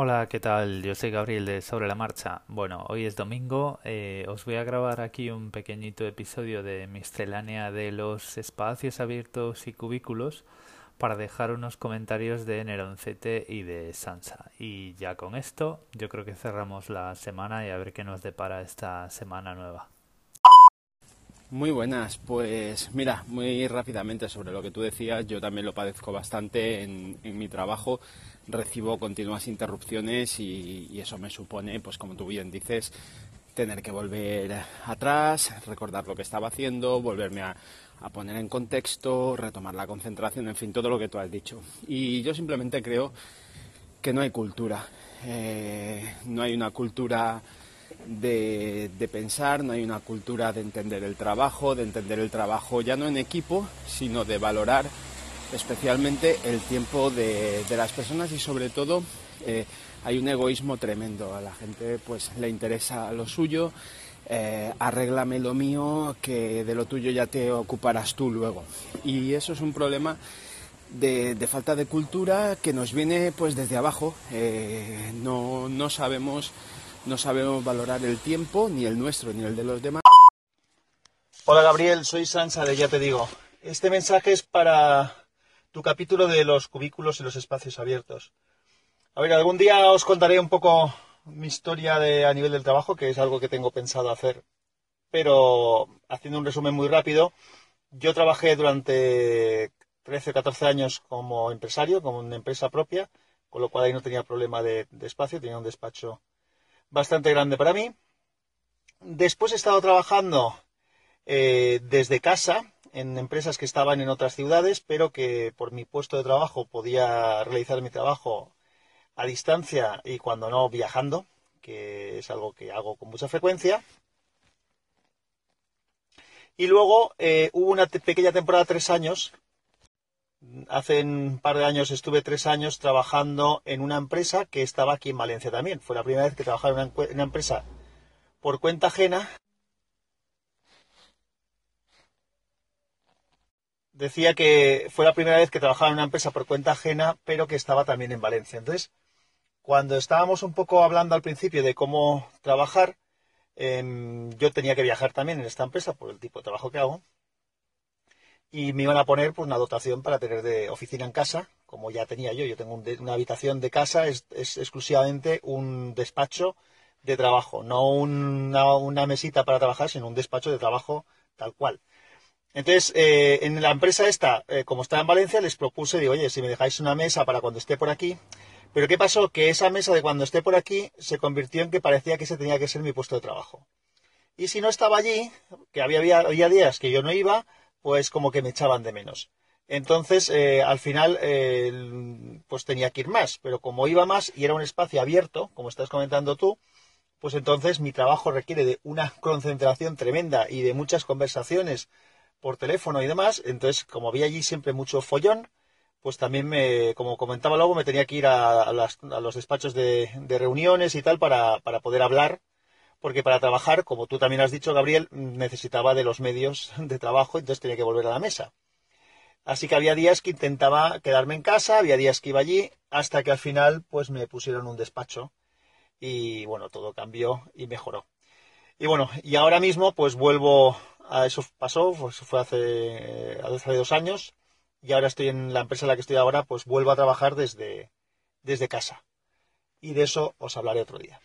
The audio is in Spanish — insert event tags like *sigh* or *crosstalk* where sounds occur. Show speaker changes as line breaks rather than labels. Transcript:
Hola, ¿qué tal? Yo soy Gabriel de Sobre la Marcha. Bueno, hoy es domingo. eh, os voy a grabar aquí un pequeñito episodio de miscelánea de los espacios abiertos y cubículos para dejar unos comentarios de Neroncete y de Sansa. Y ya con esto, yo creo que cerramos la semana y a ver qué nos depara esta semana nueva.
Muy buenas, pues mira, muy rápidamente sobre lo que tú decías, yo también lo padezco bastante en, en mi trabajo, recibo continuas interrupciones y, eso me supone, pues como tú bien dices, tener que volver atrás, recordar lo que estaba haciendo, volverme a, a poner en contexto, retomar la concentración, en fin, todo lo que tú has dicho. Y yo simplemente creo que no hay cultura, eh, no hay una cultura de, pensar, no hay una cultura de entender el trabajo, de entender el trabajo ya no en equipo, sino de valorar especialmente el tiempo de, de las personas y sobre todo eh, hay un egoísmo tremendo. A la gente pues le interesa lo suyo, eh, arréglame lo mío, que de lo tuyo ya te ocuparás tú luego. Y eso es un problema de, de falta de cultura que nos viene pues desde abajo. Eh, no, no sabemos no sabemos valorar el tiempo, ni el nuestro, ni el de los demás.
Hola Gabriel, soy Sansa de Ya Te Digo. Este mensaje es para tu capítulo de los cubículos y los espacios abiertos. A ver, algún día os contaré un poco mi historia de, a nivel del trabajo, que es algo que tengo pensado hacer. Pero haciendo un resumen muy rápido, yo trabajé durante 13 o 14 años como empresario, como una empresa propia, con lo cual ahí no tenía problema de, de espacio, tenía un despacho bastante grande para mí. Después he estado trabajando eh, desde casa en empresas que estaban en otras ciudades, pero que por mi puesto de trabajo podía realizar mi trabajo a distancia y cuando no viajando, que es algo que hago con mucha frecuencia. Y luego eh, hubo una pequeña temporada, tres años. Hace un par de años estuve tres años trabajando en una empresa que estaba aquí en Valencia también. Fue la primera vez que trabajaba en una, empresa por cuenta ajena. Decía que fue la primera vez que trabajaba en una empresa por cuenta ajena, pero que estaba también en Valencia. Entonces, cuando estábamos un poco hablando al principio de cómo trabajar, eh, yo tenía que viajar también en esta empresa por el tipo de trabajo que hago y me iban a poner pues una dotación para tener de oficina en casa, como ya tenía yo. Yo tengo un una habitación de casa, es, es, exclusivamente un despacho de trabajo, no una, una, mesita para trabajar, sino un despacho de trabajo tal cual. Entonces, eh, en la empresa esta, eh, como está en Valencia, les propuse, digo, oye, si me dejáis una mesa para cuando esté por aquí. Pero ¿qué pasó? Que esa mesa de cuando esté por aquí se convirtió en que parecía que ese tenía que ser mi puesto de trabajo. Y si no estaba allí, que había, había, había días que yo no iba, pues como que me echaban de menos. Entonces, eh, al final, eh, pues tenía que ir más, pero como iba más y era un espacio abierto, como estás comentando tú, pues entonces mi trabajo requiere de una *laughs* concentración tremenda y de muchas conversaciones por teléfono y demás. Entonces, como había allí siempre mucho follón, pues también me, como comentaba luego, me tenía que ir a, a, las, a los despachos de, de, reuniones y tal para, para poder hablar porque para trabajar, como tú también has dicho, Gabriel, necesitaba de los medios de trabajo, entonces tenía que volver a la mesa. Así que había días que intentaba quedarme en casa, había días que iba allí, hasta que al final pues me pusieron un despacho y bueno, todo cambió y mejoró. Y bueno, y ahora mismo pues vuelvo a eso pasó, pues fue hace, hace dos años y ahora estoy en la empresa en la que estoy ahora, pues vuelvo a trabajar desde, desde casa. Y de eso os hablaré otro día.